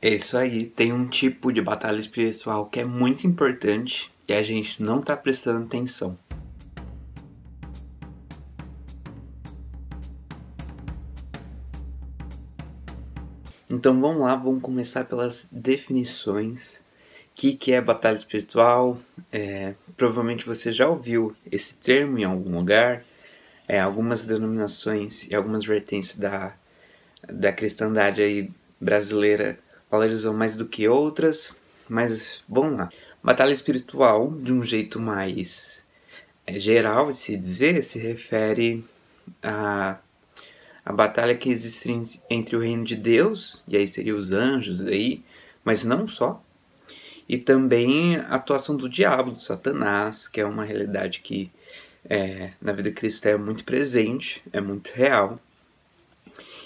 É isso aí, tem um tipo de batalha espiritual que é muito importante e a gente não está prestando atenção. Então vamos lá, vamos começar pelas definições. O que, que é batalha espiritual? É, provavelmente você já ouviu esse termo em algum lugar. É, algumas denominações e algumas vertentes da, da cristandade aí brasileira valorizam mais do que outras, mas vamos lá. Batalha espiritual, de um jeito mais é, geral de se dizer, se refere a a batalha que existe entre o reino de Deus, e aí seriam os anjos aí, mas não só, e também a atuação do diabo, do Satanás, que é uma realidade que é, na vida cristã é muito presente, é muito real.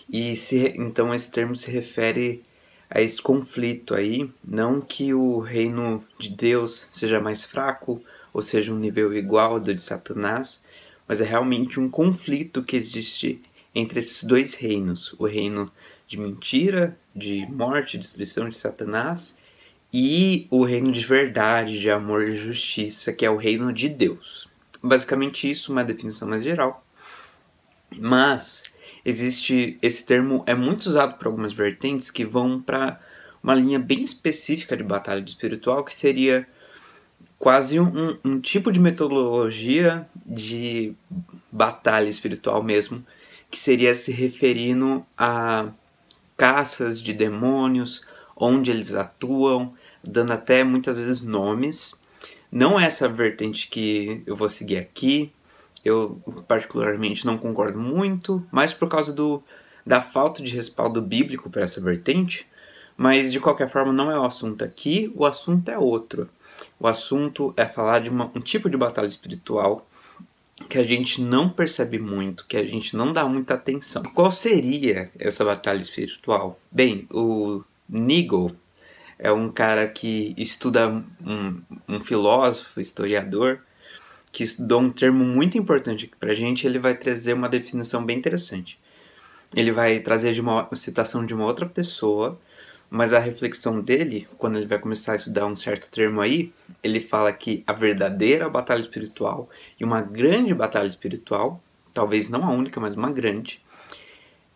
E se, então esse termo se refere a esse conflito aí, não que o reino de Deus seja mais fraco ou seja um nível igual ao de Satanás, mas é realmente um conflito que existe entre esses dois reinos, o reino de mentira, de morte, destruição de Satanás, e o reino de verdade, de amor e justiça, que é o reino de Deus. Basicamente isso, uma definição mais geral. Mas existe esse termo é muito usado por algumas vertentes que vão para uma linha bem específica de batalha espiritual que seria quase um, um, tipo de metodologia de batalha espiritual mesmo que seria se referindo a caças de demônios onde eles atuam dando até muitas vezes nomes. Não é essa vertente que eu vou seguir aqui eu particularmente não concordo muito, mais por causa do, da falta de respaldo bíblico para essa vertente, mas de qualquer forma não é o assunto aqui, o assunto é outro. O assunto é falar de uma, um tipo de batalha espiritual que a gente não percebe muito, que a gente não dá muita atenção. Qual seria essa batalha espiritual? Bem, o Nigel é um cara que estuda um, um filósofo, historiador, que estudou um termo muito importante aqui pra gente, ele vai trazer uma definição bem interessante. Ele vai trazer de uma citação de uma outra pessoa, mas a reflexão dele, quando ele vai começar a estudar um certo termo aí, ele fala que a verdadeira batalha espiritual e uma grande batalha espiritual, talvez não a única, mas uma grande,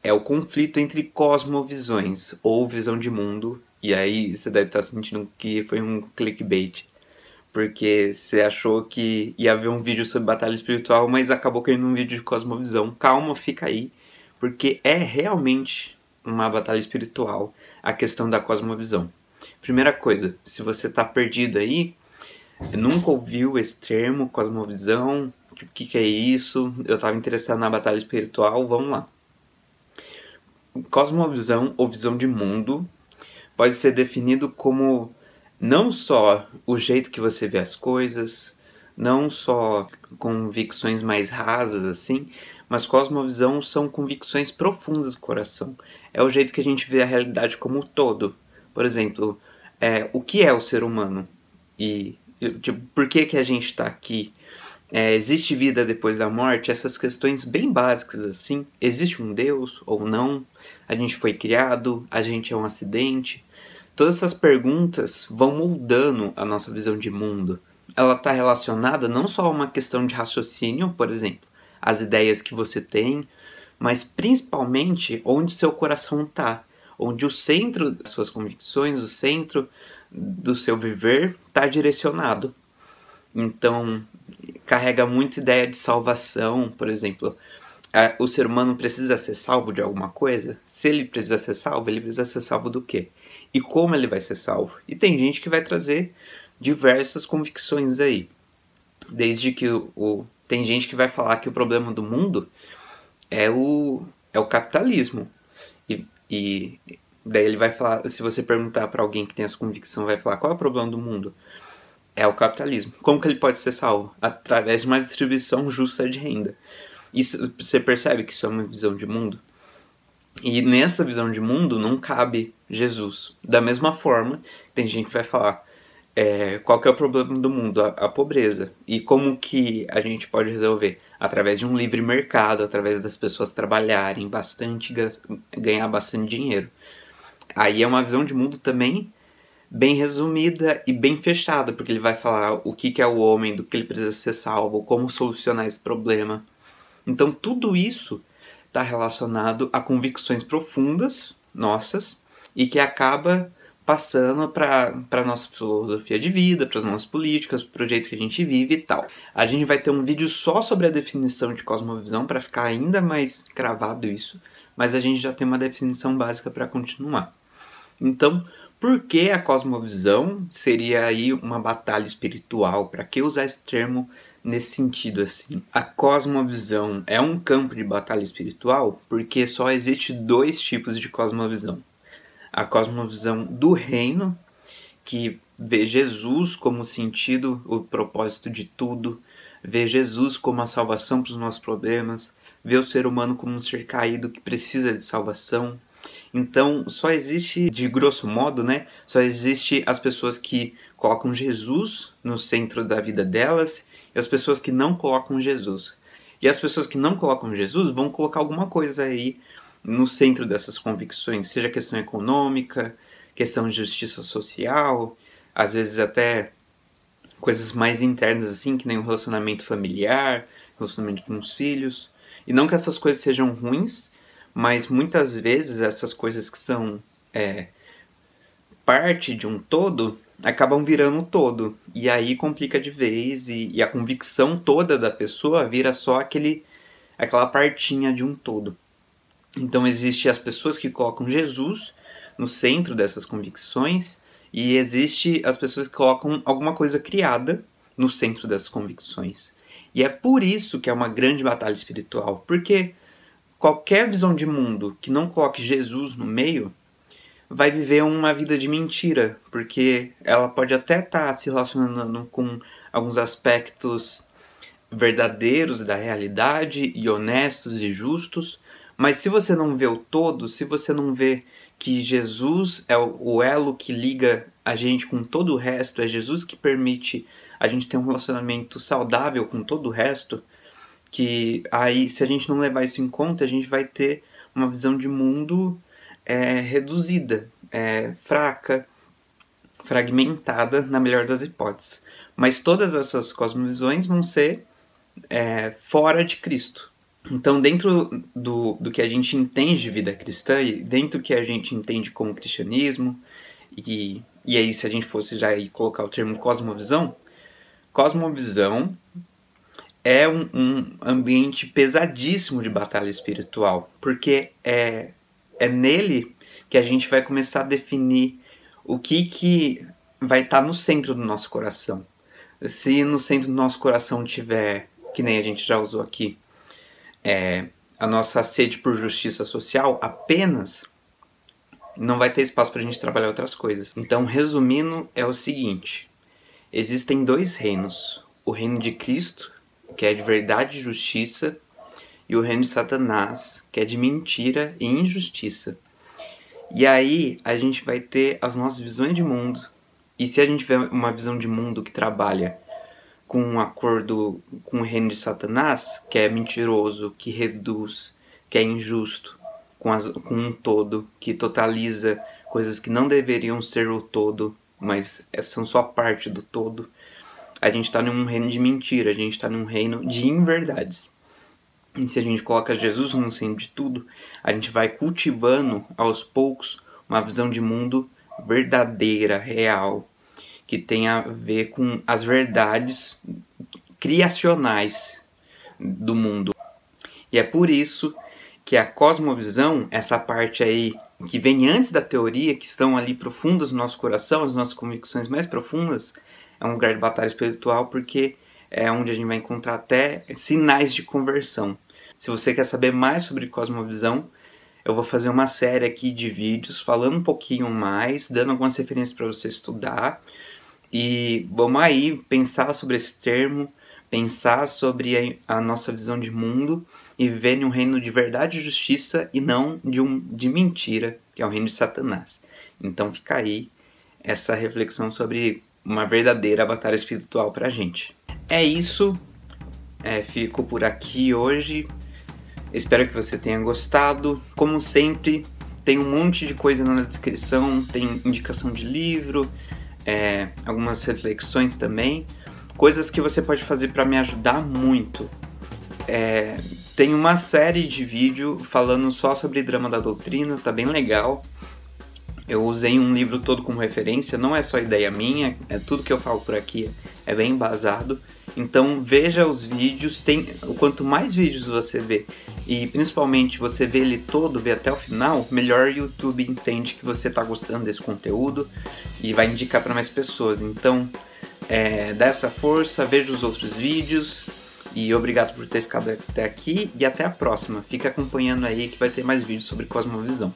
é o conflito entre cosmovisões ou visão de mundo. E aí você deve estar sentindo que foi um clickbait porque você achou que ia haver um vídeo sobre batalha espiritual, mas acabou caindo um vídeo de cosmovisão. Calma, fica aí, porque é realmente uma batalha espiritual a questão da cosmovisão. Primeira coisa, se você está perdido aí, nunca ouviu esse termo, cosmovisão, o que, que é isso? Eu estava interessado na batalha espiritual, vamos lá. Cosmovisão ou visão de mundo pode ser definido como não só o jeito que você vê as coisas, não só convicções mais rasas assim, mas cosmovisão são convicções profundas do coração. É o jeito que a gente vê a realidade como um todo. Por exemplo, é, o que é o ser humano? E tipo, por que, que a gente está aqui? É, existe vida depois da morte? Essas questões bem básicas assim. Existe um Deus ou não? A gente foi criado? A gente é um acidente? Todas essas perguntas vão moldando a nossa visão de mundo. Ela está relacionada não só a uma questão de raciocínio, por exemplo, as ideias que você tem, mas principalmente onde seu coração está, onde o centro das suas convicções, o centro do seu viver está direcionado. Então, carrega muita ideia de salvação, por exemplo. O ser humano precisa ser salvo de alguma coisa? Se ele precisa ser salvo, ele precisa ser salvo do quê? E como ele vai ser salvo. E tem gente que vai trazer diversas convicções aí. Desde que o, o tem gente que vai falar que o problema do mundo é o, é o capitalismo. E, e daí ele vai falar, se você perguntar para alguém que tem essa convicção, vai falar qual é o problema do mundo? É o capitalismo. Como que ele pode ser salvo? Através de uma distribuição justa de renda. Isso, você percebe que isso é uma visão de mundo? E nessa visão de mundo não cabe Jesus. Da mesma forma, tem gente que vai falar é, qual é o problema do mundo? A, a, pobreza. E como que a gente pode resolver? Através de um livre mercado, através das pessoas trabalharem bastante, ganhar bastante dinheiro. aí é uma visão de mundo também bem resumida e bem fechada, porque ele vai falar o que, que é o homem, do que ele precisa ser salvo, como solucionar esse problema. Então, tudo isso está relacionado a convicções profundas nossas e que acaba passando para a nossa filosofia de vida, para as nossas políticas, para o jeito que a gente vive e tal. A gente vai ter um vídeo só sobre a definição de cosmovisão para ficar ainda mais cravado isso, mas a gente já tem uma definição básica para continuar. Então, por que a cosmovisão seria aí uma batalha espiritual? Para que usar esse termo nesse sentido assim? A cosmovisão é um campo de batalha espiritual porque só existe dois tipos de cosmovisão. A cosmovisão do reino, que vê Jesus como o sentido, o propósito de tudo, vê Jesus como a salvação para os nossos problemas, vê o ser humano como um ser caído que precisa de salvação, então, só existe, de grosso modo, né? Só existe as pessoas que colocam Jesus no centro da vida delas e as pessoas que não colocam Jesus. E as pessoas que não colocam Jesus vão colocar alguma coisa aí no centro dessas convicções, seja questão econômica, questão de justiça social, às vezes até coisas mais internas assim, que nem o um relacionamento familiar, relacionamento com os filhos. E não que essas coisas sejam ruins, mas muitas vezes essas coisas que são é, parte de um todo acabam virando um todo. E aí complica de vez e, e, a convicção toda da pessoa vira só aquele, aquela partinha de um todo. Então existe as pessoas que colocam Jesus no centro dessas convicções e existe as pessoas que colocam alguma coisa criada no centro dessas convicções. E é por isso que é uma grande batalha espiritual, porque qualquer visão de mundo que não coloque Jesus no meio vai viver uma vida de mentira, porque ela pode até estar tá se relacionando com alguns aspectos verdadeiros da realidade e honestos e justos, mas se você não vê o todo, se você não vê que Jesus é o elo que liga a gente com todo o resto, é Jesus que permite a gente ter um relacionamento saudável com todo o resto, que aí se a gente não levar isso em conta, a gente vai ter uma visão de mundo é, reduzida, é, fraca, fragmentada, na melhor das hipóteses. Mas todas essas cosmovisões vão ser é, fora de Cristo. Então, dentro do, do que a gente entende de vida cristã e dentro do que a gente entende como cristianismo, e, e aí se a gente fosse já colocar o termo cosmovisão, cosmovisão é um, um, ambiente pesadíssimo de batalha espiritual, porque é, é nele que a gente vai começar a definir o que, que vai estar tá no centro do nosso coração. Se no centro do nosso coração tiver, que nem a gente já usou aqui, é, a nossa sede por justiça social apenas, não vai ter espaço para a gente trabalhar outras coisas. Então, resumindo, é o seguinte: existem dois reinos: o reino de Cristo que é de verdade e justiça, e o reino de Satanás, que é de mentira e injustiça. E aí a gente vai ter as nossas visões de mundo. E se a gente tiver uma visão de mundo que trabalha com um acordo com o reino de Satanás, que é mentiroso, que reduz, que é injusto, com, as, com um todo, que totaliza coisas que não deveriam ser o todo, mas são só parte do todo, a gente está num reino de mentira, a gente está num reino de inverdades. E se a gente coloca Jesus no centro de tudo, a gente vai cultivando aos poucos uma visão de mundo verdadeira, real, que tem a ver com as verdades criacionais do mundo. E é por isso que a cosmovisão, essa parte aí que vem antes da teoria, que estão ali profundas no nosso coração, as nossas convicções mais profundas, é um lugar de batalha espiritual porque é onde a gente vai encontrar até sinais de conversão. Se você quer saber mais sobre cosmovisão, eu vou fazer uma série aqui de vídeos falando um pouquinho mais, dando algumas referências para você estudar. E vamos aí pensar sobre esse termo, pensar sobre a, a, nossa visão de mundo e viver em um reino de verdade e justiça e não de um de mentira, que é o reino de Satanás. Então fica aí essa reflexão sobre uma verdadeira batalha espiritual pra gente. É isso. É, fico por aqui hoje. Espero que você tenha gostado. Como sempre, tem um monte de coisa na descrição, tem indicação de livro, é, algumas reflexões também, coisas que você pode fazer para me ajudar muito. É, tem uma série de vídeo falando só sobre drama da doutrina, tá bem legal. Eu usei um livro todo como referência, não é só ideia minha, é tudo que eu falo por aqui é bem embasado. Então veja os vídeos, tem quanto mais vídeos você vê e principalmente você vê ele todo, vê até o final, melhor o YouTube entende que você está gostando desse conteúdo e vai indicar para mais pessoas. Então é, dá essa força, veja os outros vídeos e obrigado por ter ficado até aqui e até a próxima. Fica acompanhando aí que vai ter mais vídeos sobre cosmovisão.